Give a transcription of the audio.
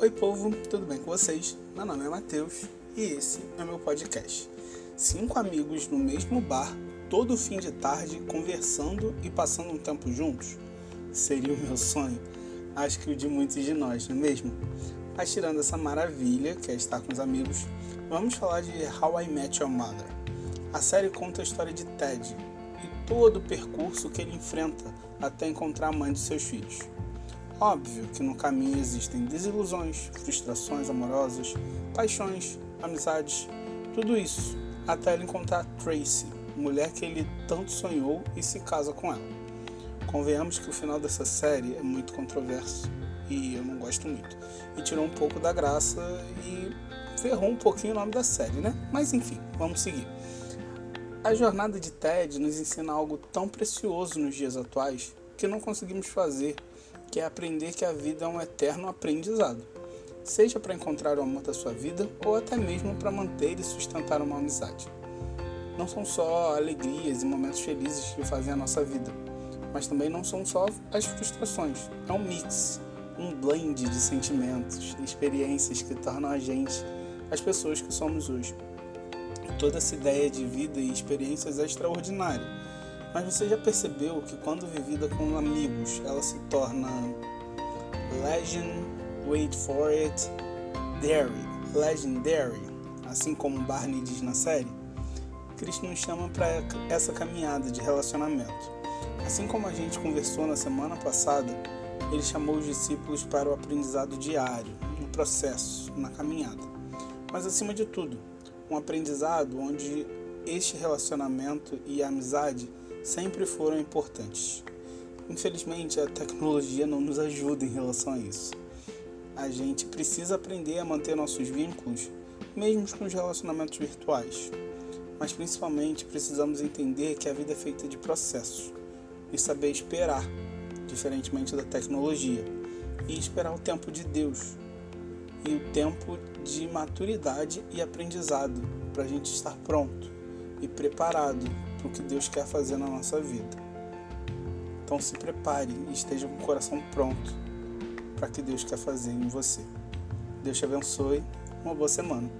Oi, povo, tudo bem com vocês? Meu nome é Matheus e esse é meu podcast. Cinco amigos no mesmo bar, todo fim de tarde, conversando e passando um tempo juntos? Seria o meu sonho? Acho que o de muitos de nós, não é mesmo? Mas tirando essa maravilha que é estar com os amigos, vamos falar de How I Met Your Mother. A série conta a história de Ted e todo o percurso que ele enfrenta até encontrar a mãe de seus filhos. Óbvio que no caminho existem desilusões, frustrações amorosas, paixões, amizades, tudo isso, até ele encontrar Tracy, mulher que ele tanto sonhou e se casa com ela. Convenhamos que o final dessa série é muito controverso e eu não gosto muito. E tirou um pouco da graça e ferrou um pouquinho o nome da série, né? Mas enfim, vamos seguir. A jornada de Ted nos ensina algo tão precioso nos dias atuais que não conseguimos fazer que é aprender que a vida é um eterno aprendizado, seja para encontrar o amor da sua vida ou até mesmo para manter e sustentar uma amizade. Não são só alegrias e momentos felizes que fazem a nossa vida, mas também não são só as frustrações. É um mix, um blend de sentimentos, experiências que tornam a gente as pessoas que somos hoje. Toda essa ideia de vida e experiências é extraordinária mas você já percebeu que quando vivida com amigos, ela se torna legend, wait for it, dairy, legendary, assim como Barney diz na série? Cristo nos chama para essa caminhada de relacionamento. Assim como a gente conversou na semana passada, ele chamou os discípulos para o aprendizado diário, no processo, na caminhada. Mas acima de tudo, um aprendizado onde este relacionamento e a amizade sempre foram importantes. Infelizmente, a tecnologia não nos ajuda em relação a isso. A gente precisa aprender a manter nossos vínculos, mesmo com os relacionamentos virtuais. Mas principalmente precisamos entender que a vida é feita de processos e saber esperar, diferentemente da tecnologia, e esperar o tempo de Deus e o tempo de maturidade e aprendizado para a gente estar pronto e preparado para o que Deus quer fazer na nossa vida. Então se prepare e esteja com o coração pronto para o que Deus quer fazer em você. Deus te abençoe. Uma boa semana.